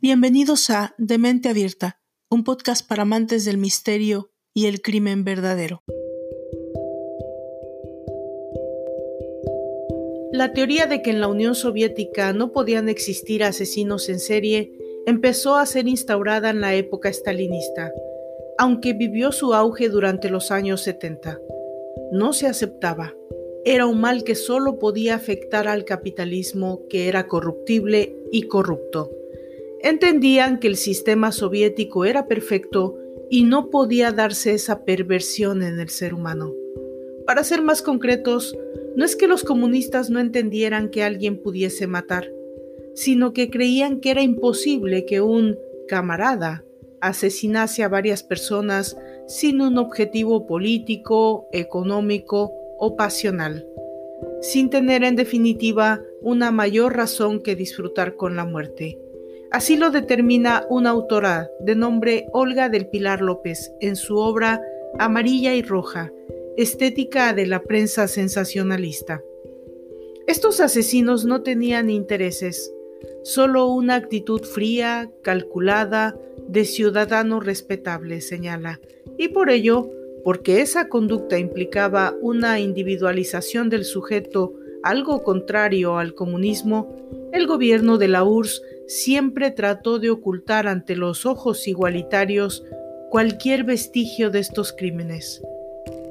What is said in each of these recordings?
Bienvenidos a Demente Abierta, un podcast para amantes del misterio y el crimen verdadero. La teoría de que en la Unión Soviética no podían existir asesinos en serie empezó a ser instaurada en la época stalinista, aunque vivió su auge durante los años 70. No se aceptaba. Era un mal que solo podía afectar al capitalismo que era corruptible y corrupto. Entendían que el sistema soviético era perfecto y no podía darse esa perversión en el ser humano. Para ser más concretos, no es que los comunistas no entendieran que alguien pudiese matar, sino que creían que era imposible que un camarada asesinase a varias personas sin un objetivo político, económico o pasional, sin tener en definitiva una mayor razón que disfrutar con la muerte. Así lo determina una autora de nombre Olga del Pilar López en su obra Amarilla y Roja, Estética de la prensa sensacionalista. Estos asesinos no tenían intereses, solo una actitud fría, calculada, de ciudadano respetable, señala, y por ello, porque esa conducta implicaba una individualización del sujeto, algo contrario al comunismo, el gobierno de la URSS siempre trató de ocultar ante los ojos igualitarios cualquier vestigio de estos crímenes.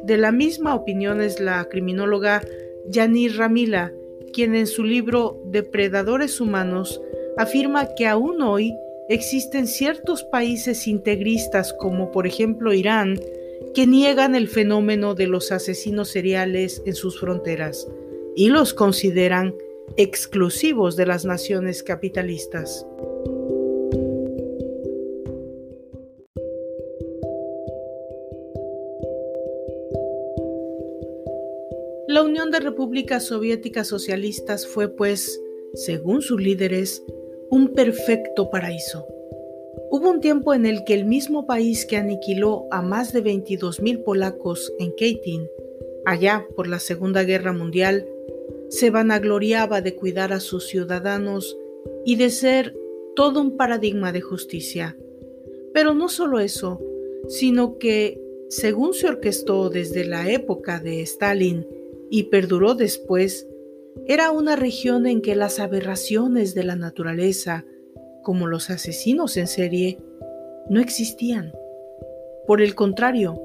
De la misma opinión es la criminóloga Yanir Ramila, quien en su libro Depredadores Humanos afirma que aún hoy existen ciertos países integristas como por ejemplo Irán que niegan el fenómeno de los asesinos seriales en sus fronteras y los consideran exclusivos de las naciones capitalistas. La Unión de Repúblicas Soviéticas Socialistas fue, pues, según sus líderes, un perfecto paraíso. Hubo un tiempo en el que el mismo país que aniquiló a más de 22.000 polacos en Katyn, allá por la Segunda Guerra Mundial, se vanagloriaba de cuidar a sus ciudadanos y de ser todo un paradigma de justicia. Pero no solo eso, sino que, según se orquestó desde la época de Stalin y perduró después, era una región en que las aberraciones de la naturaleza, como los asesinos en serie, no existían. Por el contrario,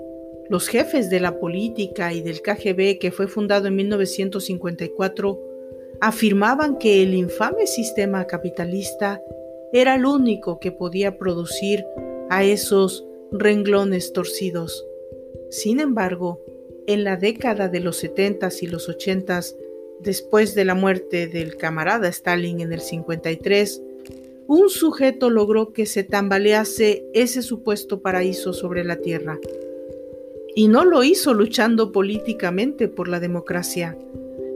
los jefes de la política y del KGB, que fue fundado en 1954, afirmaban que el infame sistema capitalista era el único que podía producir a esos renglones torcidos. Sin embargo, en la década de los 70s y los 80s, después de la muerte del camarada Stalin en el 53, un sujeto logró que se tambalease ese supuesto paraíso sobre la tierra y no lo hizo luchando políticamente por la democracia.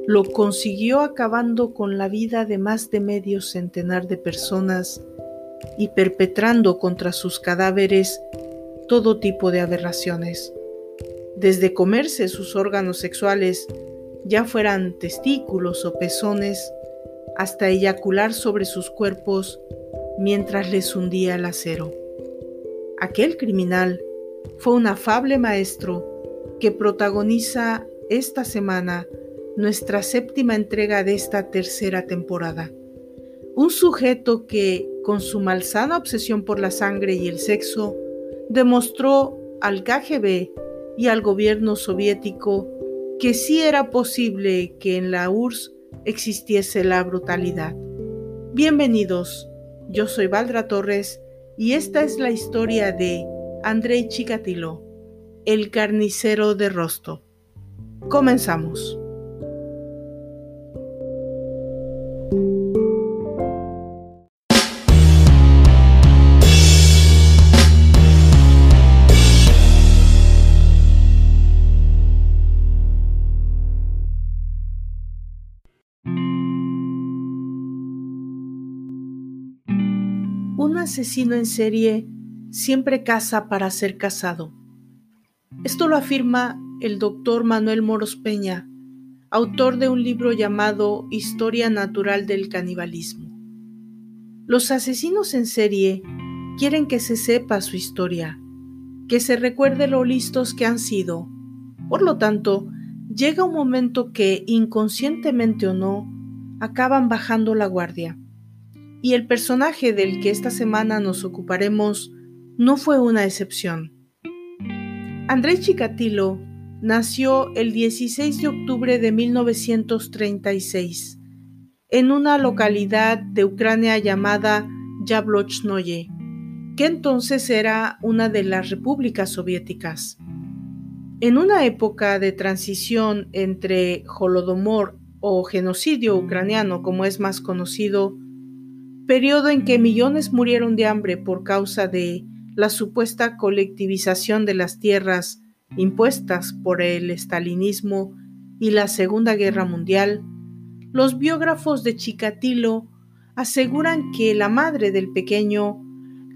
Lo consiguió acabando con la vida de más de medio centenar de personas y perpetrando contra sus cadáveres todo tipo de aberraciones. Desde comerse sus órganos sexuales, ya fueran testículos o pezones, hasta eyacular sobre sus cuerpos mientras les hundía el acero. Aquel criminal fue un afable maestro que protagoniza esta semana nuestra séptima entrega de esta tercera temporada. Un sujeto que, con su malsana obsesión por la sangre y el sexo, demostró al KGB y al gobierno soviético que sí era posible que en la URSS existiese la brutalidad. Bienvenidos, yo soy Valdra Torres y esta es la historia de Andrei Chikatilo, el carnicero de Rostov. Comenzamos. Asesino en serie siempre casa para ser casado. Esto lo afirma el doctor Manuel Moros Peña, autor de un libro llamado Historia Natural del Canibalismo. Los asesinos en serie quieren que se sepa su historia, que se recuerde lo listos que han sido. Por lo tanto, llega un momento que, inconscientemente o no, acaban bajando la guardia. Y el personaje del que esta semana nos ocuparemos no fue una excepción. Andrés Chikatilo nació el 16 de octubre de 1936 en una localidad de Ucrania llamada Yablochnoye, que entonces era una de las repúblicas soviéticas. En una época de transición entre Holodomor o genocidio ucraniano, como es más conocido, periodo en que millones murieron de hambre por causa de la supuesta colectivización de las tierras impuestas por el estalinismo y la Segunda Guerra Mundial, los biógrafos de Chikatilo aseguran que la madre del pequeño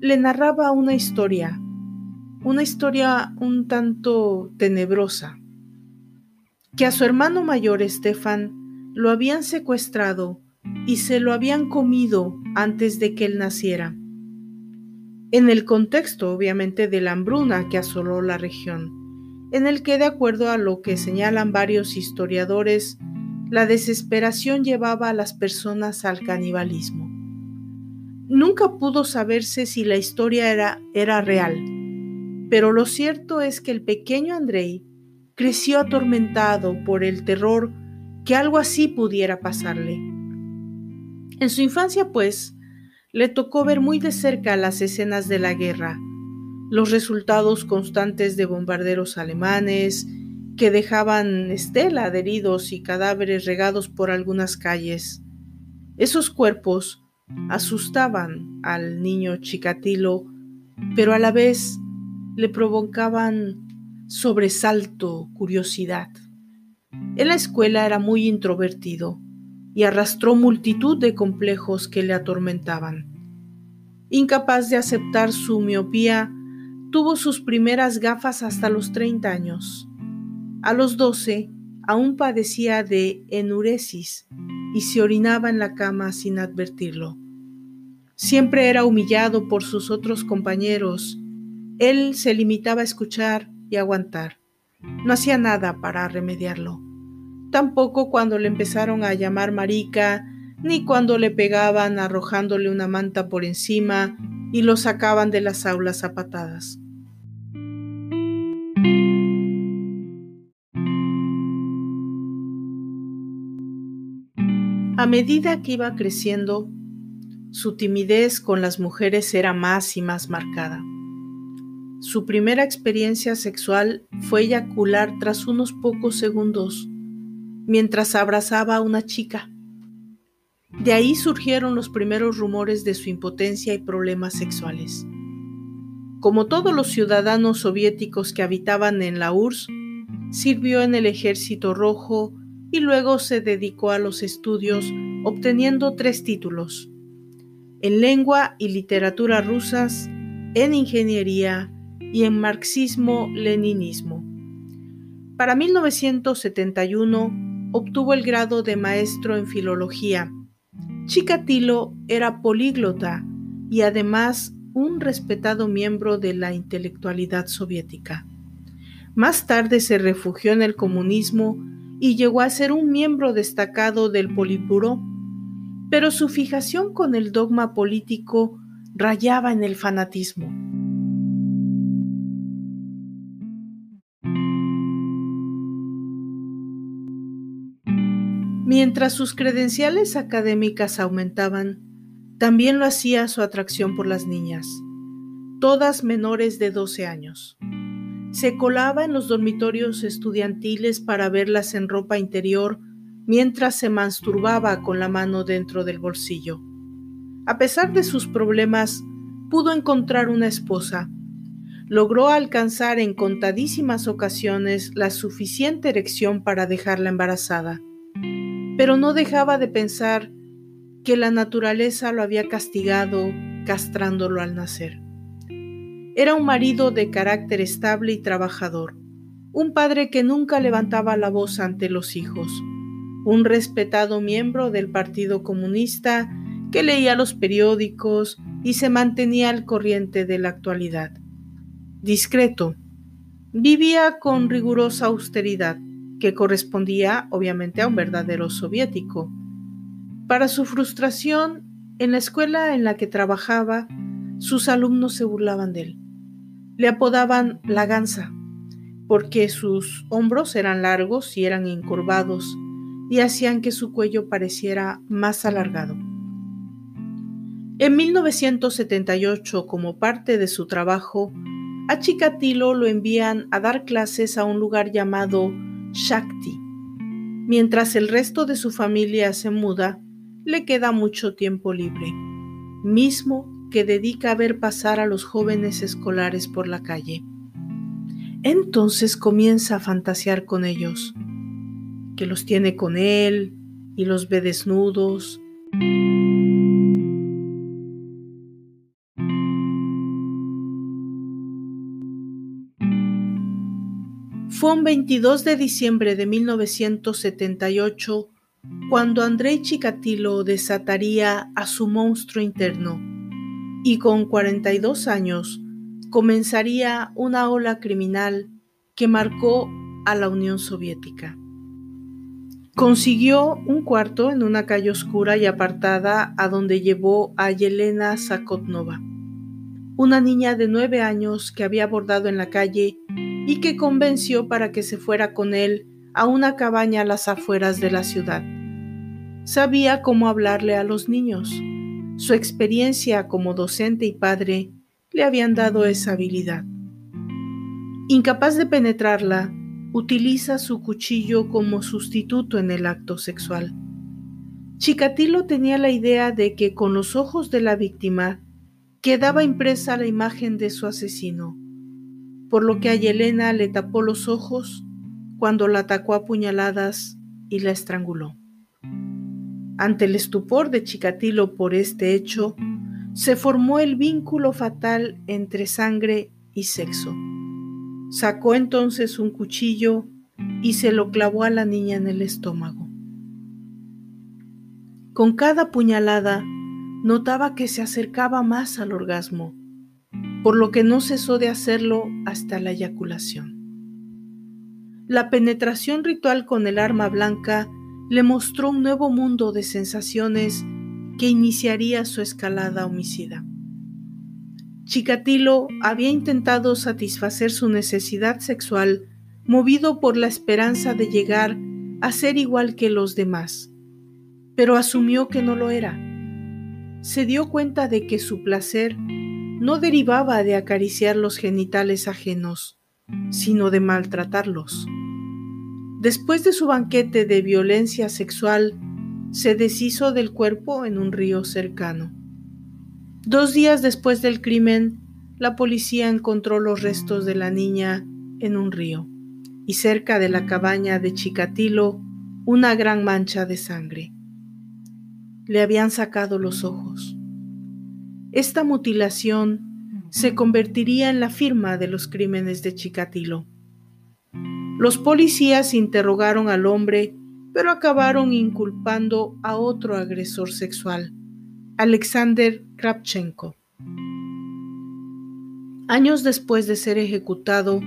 le narraba una historia, una historia un tanto tenebrosa, que a su hermano mayor Estefan lo habían secuestrado y se lo habían comido antes de que él naciera, en el contexto obviamente de la hambruna que asoló la región en el que, de acuerdo a lo que señalan varios historiadores, la desesperación llevaba a las personas al canibalismo. Nunca pudo saberse si la historia era, era real, pero lo cierto es que el pequeño Andrei creció atormentado por el terror que algo así pudiera pasarle. En su infancia, pues, le tocó ver muy de cerca las escenas de la guerra, los resultados constantes de bombarderos alemanes que dejaban estela de heridos y cadáveres regados por algunas calles. Esos cuerpos asustaban al niño Chikatilo, pero a la vez le provocaban sobresalto, curiosidad. En la escuela era muy introvertido y arrastró multitud de complejos que le atormentaban. Incapaz de aceptar su miopía, Tuvo sus primeras gafas hasta los 30 años. A los 12 aún padecía de enuresis y se orinaba en la cama sin advertirlo. Siempre era humillado por sus otros compañeros. Él se limitaba a escuchar y aguantar. No hacía nada para remediarlo. Tampoco cuando le empezaron a llamar marica, ni cuando le pegaban arrojándole una manta por encima y lo sacaban de las aulas a patadas. A medida que iba creciendo, su timidez con las mujeres era más y más marcada. Su primera experiencia sexual fue eyacular tras unos pocos segundos, mientras abrazaba a una chica. De ahí surgieron los primeros rumores de su impotencia y problemas sexuales. Como todos los ciudadanos soviéticos que habitaban en la URSS, sirvió en el Ejército Rojo y luego se dedicó a los estudios obteniendo tres títulos, en lengua y literatura rusas, en ingeniería y en marxismo-leninismo. Para 1971 obtuvo el grado de maestro en filología Chikatilo era políglota y además un respetado miembro de la intelectualidad soviética. Más tarde se refugió en el comunismo y llegó a ser un miembro destacado del Politburó, pero su fijación con el dogma político rayaba en el fanatismo. Mientras sus credenciales académicas aumentaban, también lo hacía su atracción por las niñas, todas menores de 12 años. Se colaba en los dormitorios estudiantiles para verlas en ropa interior mientras se masturbaba con la mano dentro del bolsillo. A pesar de sus problemas, pudo encontrar una esposa. Logró alcanzar en contadísimas ocasiones la suficiente erección para dejarla embarazada pero no dejaba de pensar que la naturaleza lo había castigado castrándolo al nacer. Era un marido de carácter estable y trabajador, un padre que nunca levantaba la voz ante los hijos, un respetado miembro del Partido Comunista que leía los periódicos y se mantenía al corriente de la actualidad. Discreto, vivía con rigurosa austeridad, que correspondía obviamente a un verdadero soviético. Para su frustración, en la escuela en la que trabajaba, sus alumnos se burlaban de él. Le apodaban la gansa, porque sus hombros eran largos y eran incurvados, y hacían que su cuello pareciera más alargado. En 1978, como parte de su trabajo, a Chikatilo lo envían a dar clases a un lugar llamado Shakti. Mientras el resto de su familia se muda, le queda mucho tiempo libre, mismo que dedica a ver pasar a los jóvenes escolares por la calle. Entonces comienza a fantasear con ellos, que los tiene con él y los ve desnudos. Fue un 22 de diciembre de 1978 cuando Andrei Chikatilo desataría a su monstruo interno y con 42 años comenzaría una ola criminal que marcó a la Unión Soviética. Consiguió un cuarto en una calle oscura y apartada a donde llevó a Yelena Sakotnova, una niña de nueve años que había abordado en la calle y que convenció para que se fuera con él a una cabaña a las afueras de la ciudad. Sabía cómo hablarle a los niños. Su experiencia como docente y padre le habían dado esa habilidad. Incapaz de penetrarla, utiliza su cuchillo como sustituto en el acto sexual. Chikatilo tenía la idea de que con los ojos de la víctima quedaba impresa la imagen de su asesino por lo que a Yelena le tapó los ojos cuando la atacó a puñaladas y la estranguló. Ante el estupor de Chikatilo por este hecho, se formó el vínculo fatal entre sangre y sexo. Sacó entonces un cuchillo y se lo clavó a la niña en el estómago. Con cada puñalada notaba que se acercaba más al orgasmo por lo que no cesó de hacerlo hasta la eyaculación. La penetración ritual con el arma blanca le mostró un nuevo mundo de sensaciones que iniciaría su escalada homicida. Chikatilo había intentado satisfacer su necesidad sexual movido por la esperanza de llegar a ser igual que los demás, pero asumió que no lo era. Se dio cuenta de que su placer no derivaba de acariciar los genitales ajenos, sino de maltratarlos. Después de su banquete de violencia sexual, se deshizo del cuerpo en un río cercano. Dos días después del crimen, la policía encontró los restos de la niña en un río y cerca de la cabaña de Chikatilo una gran mancha de sangre. Le habían sacado los ojos. Esta mutilación se convertiría en la firma de los crímenes de Chikatilo. Los policías interrogaron al hombre, pero acabaron inculpando a otro agresor sexual, Alexander Kravchenko. Años después de ser ejecutado,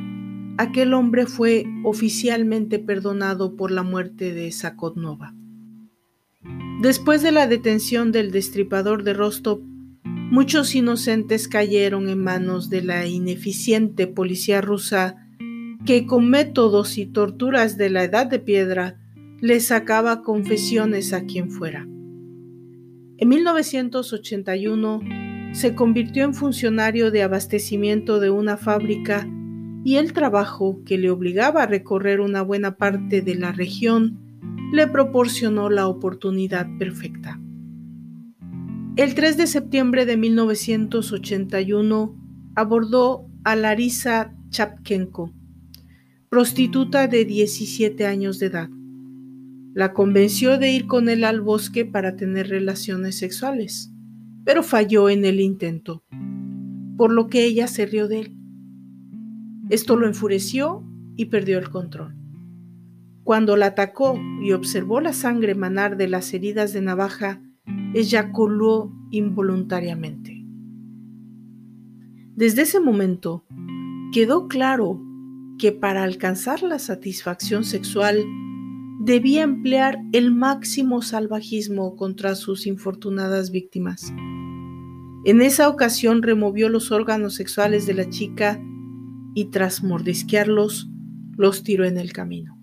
aquel hombre fue oficialmente perdonado por la muerte de Sakotnova. Después de la detención del destripador de Rostov, Muchos inocentes cayeron en manos de la ineficiente policía rusa que con métodos y torturas de la edad de piedra les sacaba confesiones a quien fuera. En 1981 se convirtió en funcionario de abastecimiento de una fábrica y el trabajo que le obligaba a recorrer una buena parte de la región le proporcionó la oportunidad perfecta. El 3 de septiembre de 1981 abordó a Larisa Chapkenko, prostituta de 17 años de edad. La convenció de ir con él al bosque para tener relaciones sexuales, pero falló en el intento, por lo que ella se rió de él. Esto lo enfureció y perdió el control. Cuando la atacó y observó la sangre emanar de las heridas de navaja, eyaculó involuntariamente. Desde ese momento, quedó claro que para alcanzar la satisfacción sexual debía emplear el máximo salvajismo contra sus infortunadas víctimas. En esa ocasión removió los órganos sexuales de la chica y tras mordisquearlos, los tiró en el camino.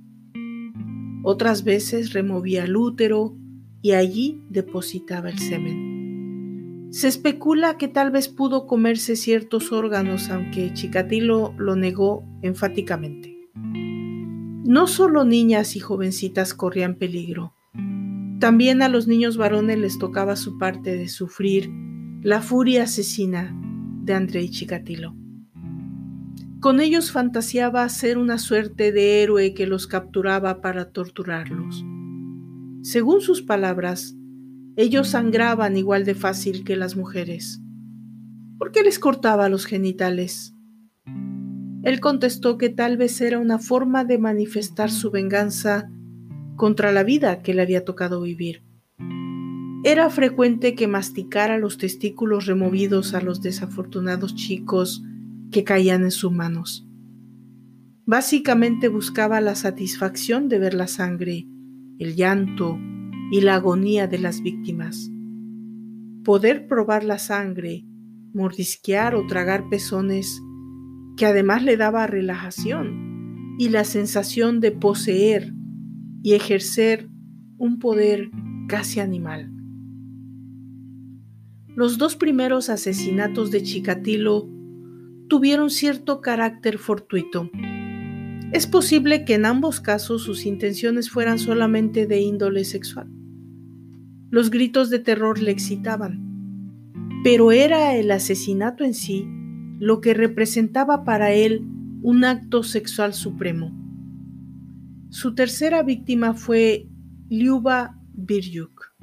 Otras veces removía el útero y allí depositaba el semen. Se especula que tal vez pudo comerse ciertos órganos, aunque Chikatilo lo negó enfáticamente. No solo niñas y jovencitas corrían peligro, también a los niños varones les tocaba su parte de sufrir la furia asesina de Andrei Chikatilo. Con ellos fantaseaba ser una suerte de héroe que los capturaba para torturarlos. Según sus palabras, ellos sangraban igual de fácil que las mujeres. ¿Por qué les cortaba los genitales? Él contestó que tal vez era una forma de manifestar su venganza contra la vida que le había tocado vivir. Era frecuente que masticara los testículos removidos a los desafortunados chicos que caían en sus manos. Básicamente buscaba la satisfacción de ver la sangre, el llanto y la agonía de las víctimas. Poder probar la sangre, mordisquear o tragar pezones, que además le daba relajación y la sensación de poseer y ejercer un poder casi animal. Los dos primeros asesinatos de Chikatilo tuvieron cierto carácter fortuito. Es posible que en ambos casos sus intenciones fueran solamente de índole sexual. Los gritos de terror le excitaban, pero era el asesinato en sí lo que representaba para él un acto sexual supremo. Su tercera víctima fue Liuba Biryuk,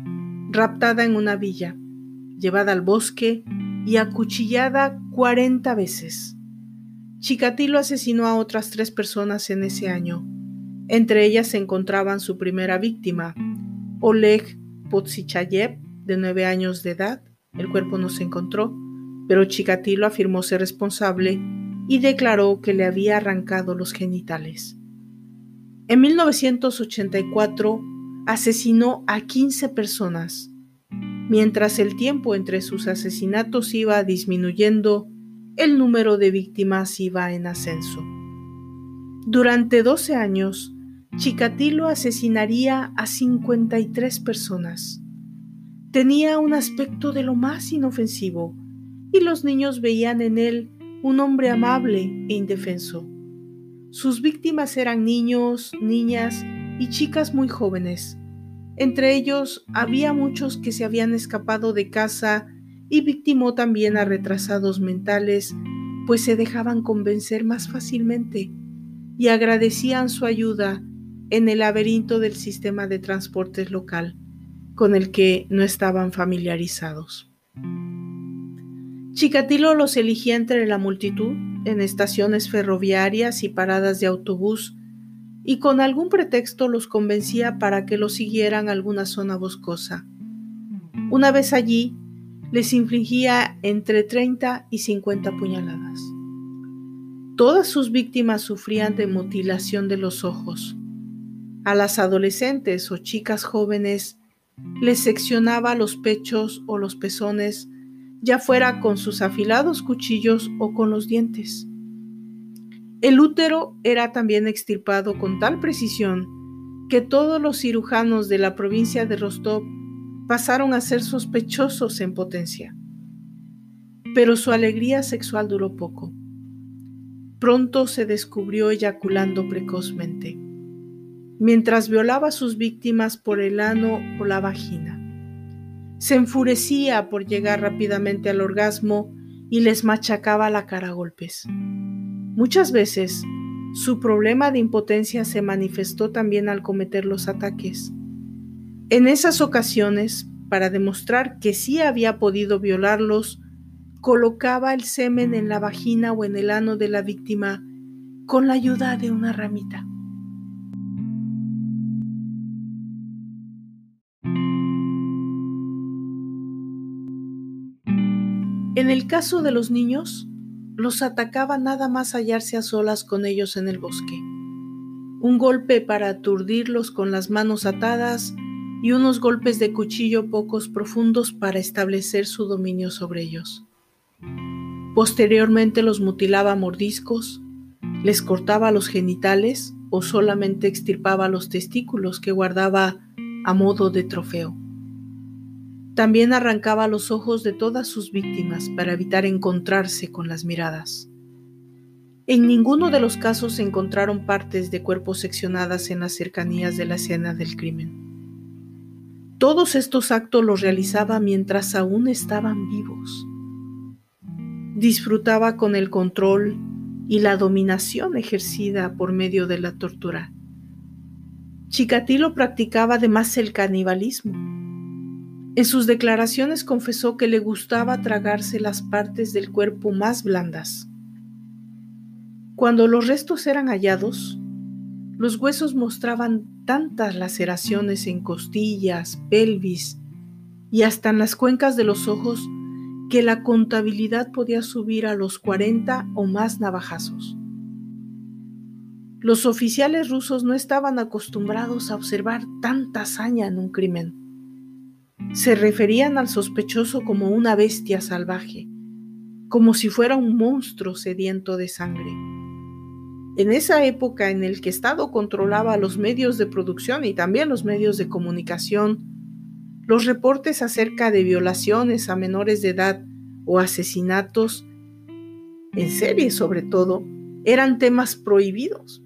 raptada en una villa, llevada al bosque y acuchillada 40 veces. Chikatilo asesinó a otras tres personas en ese año. Entre ellas se encontraban su primera víctima, Oleg Potsichayev, de nueve años de edad. El cuerpo no se encontró, pero Chikatilo afirmó ser responsable y declaró que le había arrancado los genitales. En 1984 asesinó a 15 personas Mientras el tiempo entre sus asesinatos iba disminuyendo, el número de víctimas iba en ascenso. Durante 12 años, Chikatilo asesinaría a 53 personas. Tenía un aspecto de lo más inofensivo y los niños veían en él un hombre amable e indefenso. Sus víctimas eran niños, niñas y chicas muy jóvenes entre ellos había muchos que se habían escapado de casa y victimó también a retrasados mentales, pues se dejaban convencer más fácilmente y agradecían su ayuda en el laberinto del sistema de transportes local, con el que no estaban familiarizados. Chikatilo los eligía entre la multitud en estaciones ferroviarias y paradas de autobús y con algún pretexto los convencía para que lo siguieran a alguna zona boscosa. Una vez allí, les infligía entre 30 y 50 puñaladas. Todas sus víctimas sufrían de mutilación de los ojos. A las adolescentes o chicas jóvenes les seccionaba los pechos o los pezones, ya fuera con sus afilados cuchillos o con los dientes. El útero era también extirpado con tal precisión que todos los cirujanos de la provincia de Rostov pasaron a ser sospechosos en potencia. Pero su alegría sexual duró poco. Pronto se descubrió eyaculando precozmente, mientras violaba a sus víctimas por el ano o la vagina. Se enfurecía por llegar rápidamente al orgasmo y les machacaba la cara a golpes. Muchas veces, su problema de impotencia se manifestó también al cometer los ataques. En esas ocasiones, para demostrar que sí había podido violarlos, colocaba el semen en la vagina o en el ano de la víctima con la ayuda de una ramita. En el caso de los niños, los atacaba nada más hallarse a solas con ellos en el bosque. Un golpe para aturdirlos con las manos atadas y unos golpes de cuchillo pocos profundos para establecer su dominio sobre ellos. Posteriormente los mutilaba mordiscos, les cortaba los genitales o solamente extirpaba los testículos que guardaba a modo de trofeo. También arrancaba los ojos de todas sus víctimas para evitar encontrarse con las miradas. En ninguno de los casos se encontraron partes de cuerpos seccionadas en las cercanías de la escena del crimen. Todos estos actos los realizaba mientras aún estaban vivos. Disfrutaba con el control y la dominación ejercida por medio de la tortura. Chikatilo practicaba además el canibalismo. En sus declaraciones confesó que le gustaba tragarse las partes del cuerpo más blandas. Cuando los restos eran hallados, los huesos mostraban tantas laceraciones en costillas, pelvis y hasta en las cuencas de los ojos que la contabilidad podía subir a los 40 o más navajazos. Los oficiales rusos no estaban acostumbrados a observar tanta hazaña en un crimen. Se referían al sospechoso como una bestia salvaje, como si fuera un monstruo sediento de sangre. En esa época en el que Estado controlaba los medios de producción y también los medios de comunicación, los reportes acerca de violaciones a menores de edad o asesinatos, en serie sobre todo, eran temas prohibidos.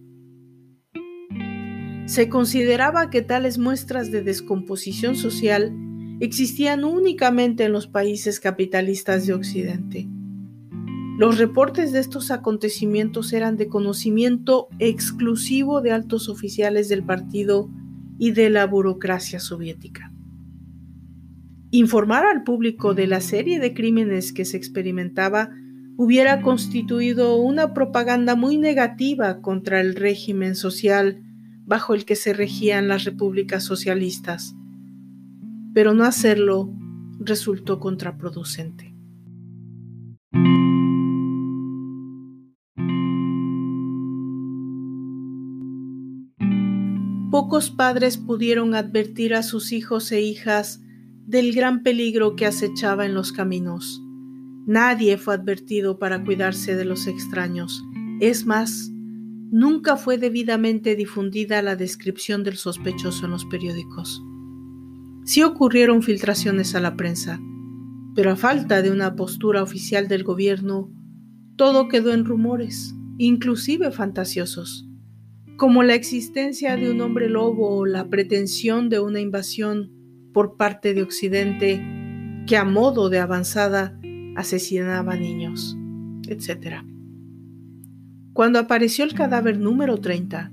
Se consideraba que tales muestras de descomposición social existían únicamente en los países capitalistas de Occidente. Los reportes de estos acontecimientos eran de conocimiento exclusivo de altos oficiales del partido y de la burocracia soviética. Informar al público de la serie de crímenes que se experimentaba hubiera constituido una propaganda muy negativa contra el régimen social bajo el que se regían las repúblicas socialistas, pero no hacerlo resultó contraproducente. Pocos padres pudieron advertir a sus hijos e hijas del gran peligro que acechaba en los caminos. Nadie fue advertido para cuidarse de los extraños. Es más, nunca fue debidamente difundida la descripción del sospechoso en los periódicos. Sí ocurrieron filtraciones a la prensa, pero a falta de una postura oficial del gobierno, todo quedó en rumores, inclusive fantasiosos como la existencia de un hombre lobo o la pretensión de una invasión por parte de Occidente que a modo de avanzada asesinaba niños, etc. Cuando apareció el cadáver número 30,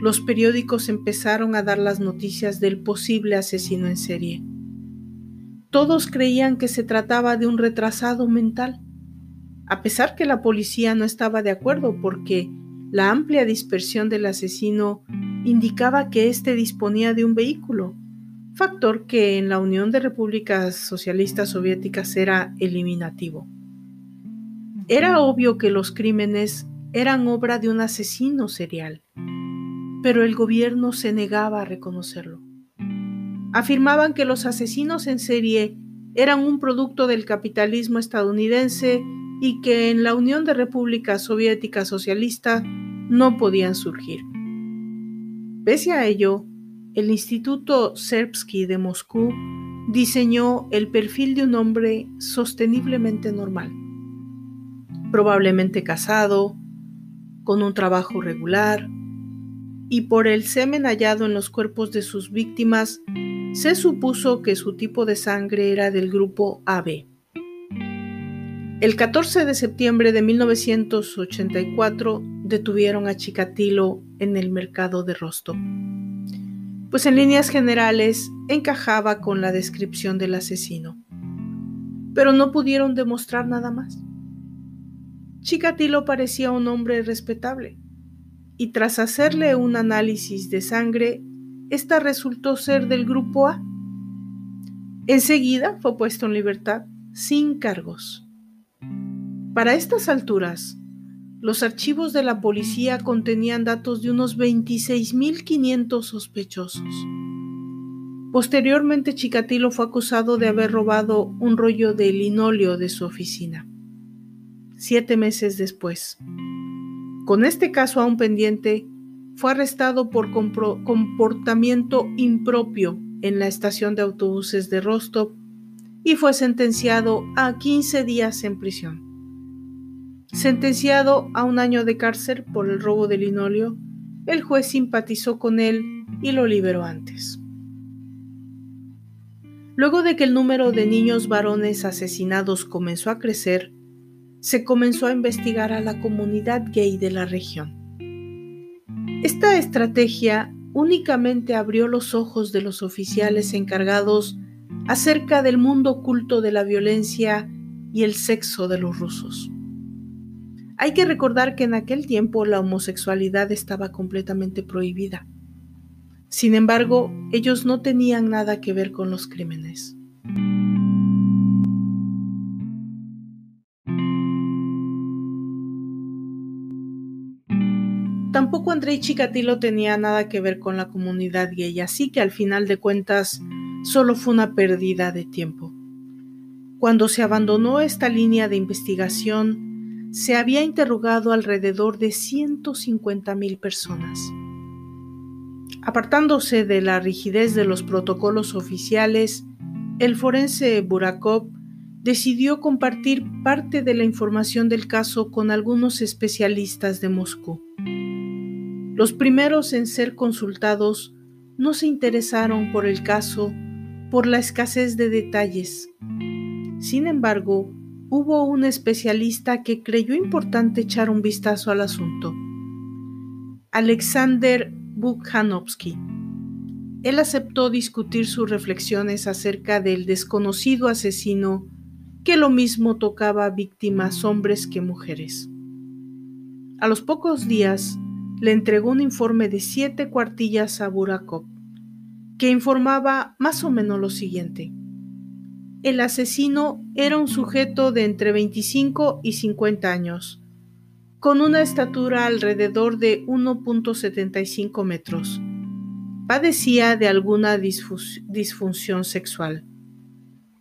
los periódicos empezaron a dar las noticias del posible asesino en serie. Todos creían que se trataba de un retrasado mental, a pesar que la policía no estaba de acuerdo porque la amplia dispersión del asesino indicaba que éste disponía de un vehículo, factor que en la Unión de Repúblicas Socialistas Soviéticas era eliminativo. Era obvio que los crímenes eran obra de un asesino serial, pero el gobierno se negaba a reconocerlo. Afirmaban que los asesinos en serie eran un producto del capitalismo estadounidense y que en la Unión de Repúblicas Soviéticas Socialistas no podían surgir. Pese a ello, el Instituto Serbsky de Moscú diseñó el perfil de un hombre sosteniblemente normal, probablemente casado, con un trabajo regular, y por el semen hallado en los cuerpos de sus víctimas, se supuso que su tipo de sangre era del grupo AB. El 14 de septiembre de 1984 detuvieron a Chikatilo en el mercado de Rostov, pues en líneas generales encajaba con la descripción del asesino, pero no pudieron demostrar nada más. Chikatilo parecía un hombre respetable, y tras hacerle un análisis de sangre, esta resultó ser del grupo A. Enseguida fue puesto en libertad sin cargos. Para estas alturas, los archivos de la policía contenían datos de unos 26.500 sospechosos. Posteriormente, Chikatilo fue acusado de haber robado un rollo de linóleo de su oficina. Siete meses después, con este caso aún pendiente, fue arrestado por comportamiento impropio en la estación de autobuses de Rostov y fue sentenciado a 15 días en prisión. Sentenciado a un año de cárcel por el robo de linóleo, el juez simpatizó con él y lo liberó antes. Luego de que el número de niños varones asesinados comenzó a crecer, se comenzó a investigar a la comunidad gay de la región. Esta estrategia únicamente abrió los ojos de los oficiales encargados acerca del mundo oculto de la violencia y el sexo de los rusos. Hay que recordar que en aquel tiempo la homosexualidad estaba completamente prohibida. Sin embargo, ellos no tenían nada que ver con los crímenes. Tampoco Andrei Chikatilo tenía nada que ver con la comunidad gay, así que al final de cuentas solo fue una pérdida de tiempo. Cuando se abandonó esta línea de investigación, se había interrogado alrededor de 150 mil personas. Apartándose de la rigidez de los protocolos oficiales, el forense Burakov decidió compartir parte de la información del caso con algunos especialistas de Moscú. Los primeros en ser consultados no se interesaron por el caso por la escasez de detalles. Sin embargo, hubo un especialista que creyó importante echar un vistazo al asunto. Alexander Bukhanovsky. Él aceptó discutir sus reflexiones acerca del desconocido asesino que lo mismo tocaba a víctimas hombres que mujeres. A los pocos días, le entregó un informe de siete cuartillas a Burakov, que informaba más o menos lo siguiente. El asesino era un sujeto de entre 25 y 50 años, con una estatura alrededor de 1.75 metros. Padecía de alguna disfunción sexual.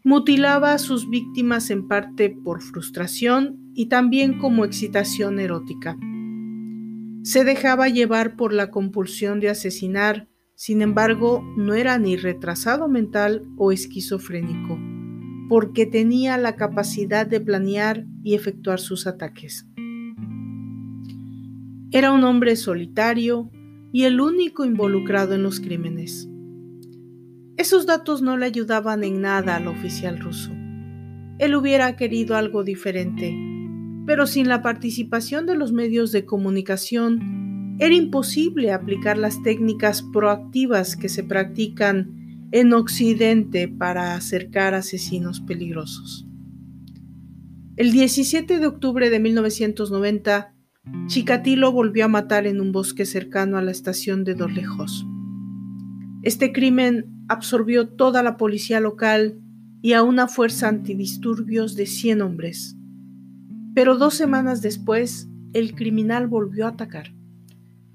Mutilaba a sus víctimas en parte por frustración y también como excitación erótica. Se dejaba llevar por la compulsión de asesinar, sin embargo, no era ni retrasado mental o esquizofrénico, porque tenía la capacidad de planear y efectuar sus ataques. Era un hombre solitario y el único involucrado en los crímenes. Esos datos no le ayudaban en nada al oficial ruso. Él hubiera querido algo diferente, pero sin la participación de los medios de comunicación era imposible aplicar las técnicas proactivas que se practican en Occidente para acercar asesinos peligrosos. El 17 de octubre de 1990, Chikatilo volvió a matar en un bosque cercano a la estación de Dorlejos. Este crimen absorbió toda la policía local y a una fuerza antidisturbios de 100 hombres. Pero dos semanas después, el criminal volvió a atacar.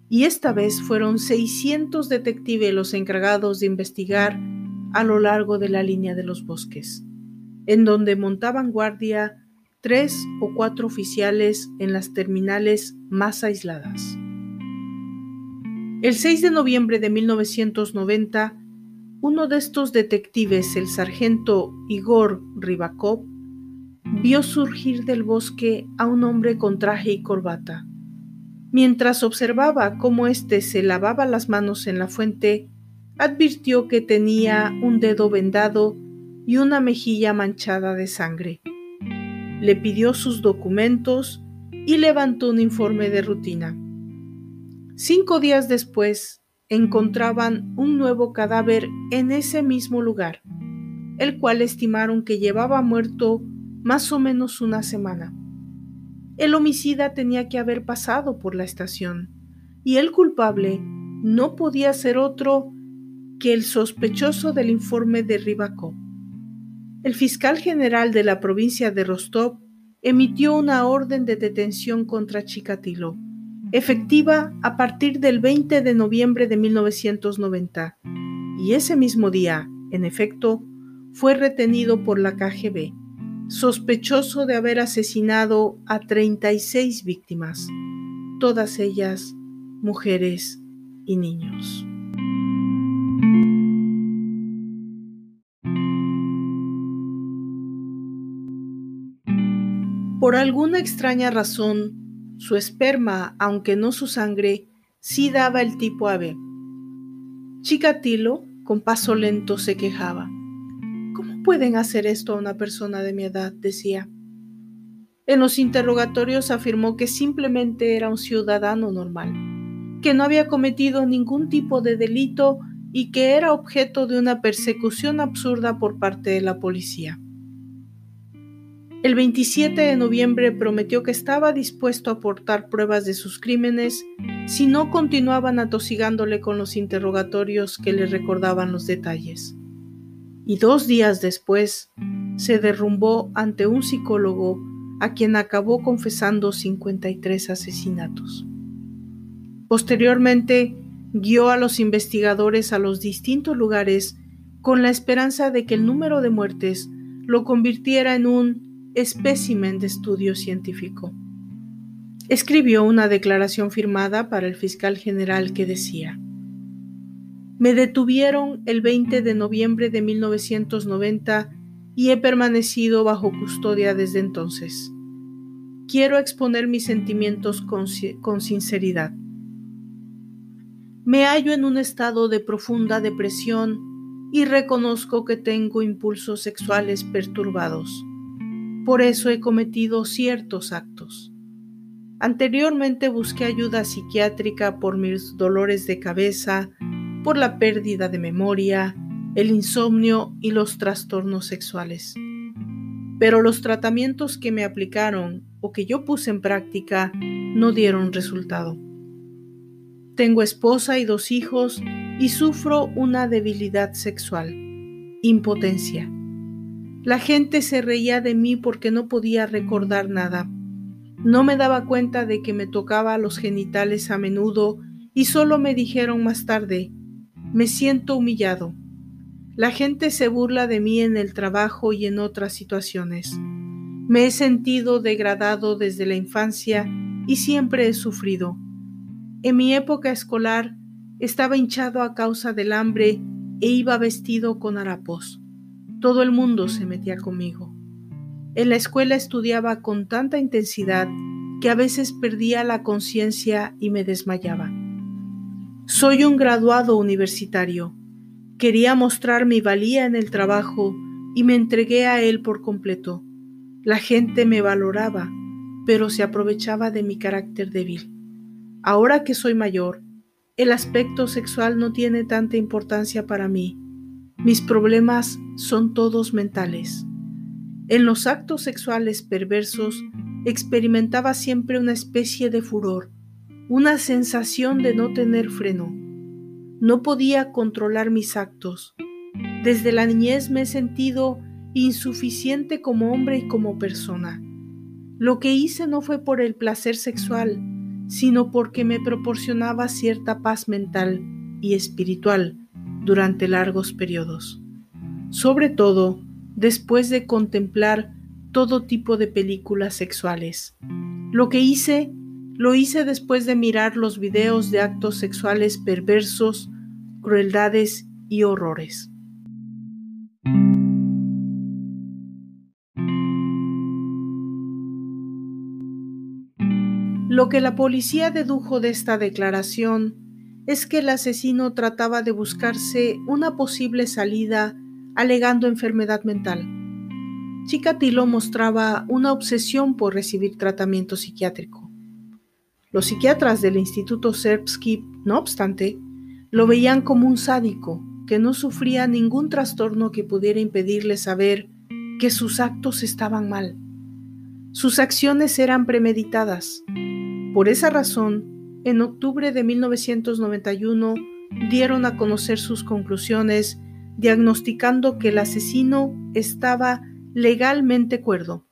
Y esta vez fueron 600 detectives los encargados de investigar a lo largo de la línea de los bosques, en donde montaban guardia tres o cuatro oficiales en las terminales más aisladas. El 6 de noviembre de 1990, uno de estos detectives, el sargento Igor Ribakov, vio surgir del bosque a un hombre con traje y corbata. Mientras observaba cómo éste se lavaba las manos en la fuente, advirtió que tenía un dedo vendado y una mejilla manchada de sangre. Le pidió sus documentos y levantó un informe de rutina. Cinco días después, encontraban un nuevo cadáver en ese mismo lugar, el cual estimaron que llevaba muerto más o menos una semana. El homicida tenía que haber pasado por la estación y el culpable no podía ser otro que el sospechoso del informe de Ribakov. El fiscal general de la provincia de Rostov emitió una orden de detención contra Chikatilo, efectiva a partir del 20 de noviembre de 1990, y ese mismo día, en efecto, fue retenido por la KGB, sospechoso de haber asesinado a 36 víctimas, todas ellas mujeres y niños. Por alguna extraña razón, su esperma, aunque no su sangre, sí daba el tipo AB. Chikatilo, con paso lento, se quejaba pueden hacer esto a una persona de mi edad? decía. En los interrogatorios afirmó que simplemente era un ciudadano normal, que no había cometido ningún tipo de delito y que era objeto de una persecución absurda por parte de la policía. El 27 de noviembre prometió que estaba dispuesto a aportar pruebas de sus crímenes si no continuaban atosigándole con los interrogatorios que le recordaban los detalles y dos días después se derrumbó ante un psicólogo a quien acabó confesando 53 asesinatos. Posteriormente, guió a los investigadores a los distintos lugares con la esperanza de que el número de muertes lo convirtiera en un espécimen de estudio científico. Escribió una declaración firmada para el fiscal general que decía, me detuvieron el 20 de noviembre de 1990 y he permanecido bajo custodia desde entonces. Quiero exponer mis sentimientos con, sinceridad. Me hallo en un estado de profunda depresión y reconozco que tengo impulsos sexuales perturbados. Por eso he cometido ciertos actos. Anteriormente busqué ayuda psiquiátrica por mis dolores de cabeza, por la pérdida de memoria, el insomnio y los trastornos sexuales. Pero los tratamientos que me aplicaron o que yo puse en práctica no dieron resultado. Tengo esposa y dos hijos y sufro una debilidad sexual, impotencia. La gente se reía de mí porque no podía recordar nada. No me daba cuenta de que me tocaba los genitales a menudo y solo me dijeron más tarde, me siento humillado. La gente se burla de mí en el trabajo y en otras situaciones. Me he sentido degradado desde la infancia y siempre he sufrido. En mi época escolar estaba hinchado a causa del hambre e iba vestido con harapos. Todo el mundo se metía conmigo. En la escuela estudiaba con tanta intensidad que a veces perdía la conciencia y me desmayaba. Soy un graduado universitario. Quería mostrar mi valía en el trabajo y me entregué a él por completo. La gente me valoraba, pero se aprovechaba de mi carácter débil. Ahora que soy mayor, el aspecto sexual no tiene tanta importancia para mí. Mis problemas son todos mentales. En los actos sexuales perversos experimentaba siempre una especie de furor una sensación de no tener freno. No podía controlar mis actos. Desde la niñez me he sentido insuficiente como hombre y como persona. Lo que hice no fue por el placer sexual, sino porque me proporcionaba cierta paz mental y espiritual durante largos periodos. Sobre todo después de contemplar todo tipo de películas sexuales. Lo que hice lo hice después de mirar los videos de actos sexuales perversos, crueldades y horrores. Lo que la policía dedujo de esta declaración es que el asesino trataba de buscarse una posible salida alegando enfermedad mental. Chikatilo mostraba una obsesión por recibir tratamiento psiquiátrico. Los psiquiatras del Instituto Serbsky, no obstante, lo veían como un sádico que no sufría ningún trastorno que pudiera impedirle saber que sus actos estaban mal. Sus acciones eran premeditadas. Por esa razón, en octubre de 1991 dieron a conocer sus conclusiones diagnosticando que el asesino estaba legalmente cuerdo.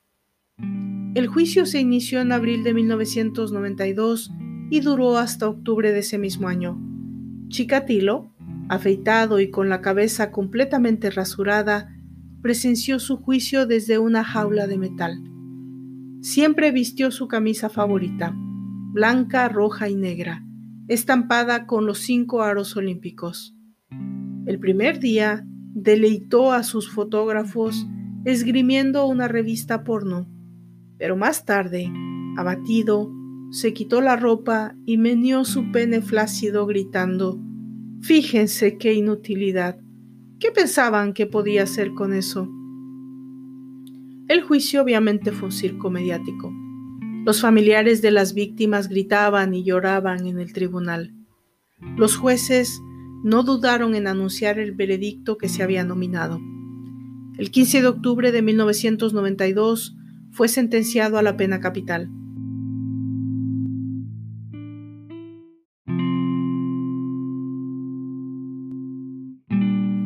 El juicio se inició en abril de 1992 y duró hasta octubre de ese mismo año. Chikatilo, afeitado y con la cabeza completamente rasurada, presenció su juicio desde una jaula de metal. Siempre vistió su camisa favorita, blanca, roja y negra, estampada con los cinco aros olímpicos. El primer día deleitó a sus fotógrafos esgrimiendo una revista porno, pero más tarde, abatido, se quitó la ropa y meneó su pene flácido gritando, Fíjense qué inutilidad. ¿Qué pensaban que podía hacer con eso? El juicio obviamente fue un circo mediático. Los familiares de las víctimas gritaban y lloraban en el tribunal. Los jueces no dudaron en anunciar el veredicto que se había nominado. El 15 de octubre de 1992 fue sentenciado a la pena capital.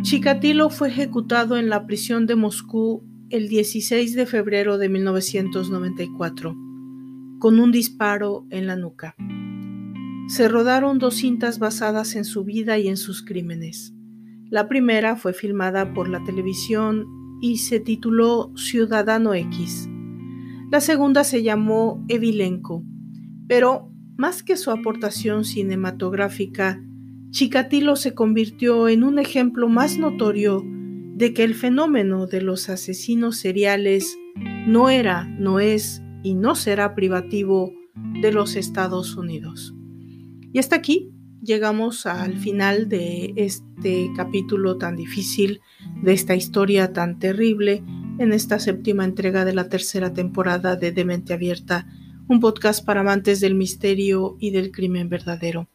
Chikatilo fue ejecutado en la prisión de Moscú el 16 de febrero de 1994, con un disparo en la nuca. Se rodaron dos cintas basadas en su vida y en sus crímenes. La primera fue filmada por la televisión y se tituló Ciudadano X. La segunda se llamó Evilenko, pero más que su aportación cinematográfica, Chikatilo se convirtió en un ejemplo más notorio de que el fenómeno de los asesinos seriales no era, no es y no será privativo de los Estados Unidos. Y hasta aquí llegamos al final de este capítulo tan difícil, de esta historia tan terrible, en esta séptima entrega de la tercera temporada de Demente Abierta, un podcast para amantes del misterio y del crimen verdadero.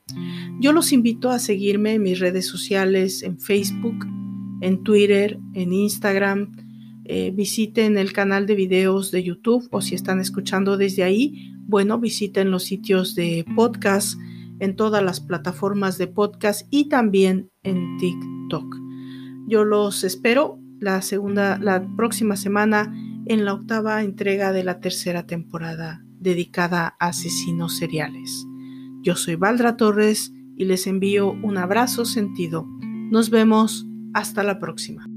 Yo los invito a seguirme en mis redes sociales, en Facebook, en Twitter, en Instagram. Eh, visiten el canal de videos de YouTube o si están escuchando desde ahí, bueno, visiten los sitios de podcast en todas las plataformas de podcast y también en TikTok. Yo los espero la segunda, la próxima semana en la octava entrega de la tercera temporada dedicada a asesinos seriales. Yo soy Valdra Torres y les envío un abrazo sentido. Nos vemos hasta la próxima.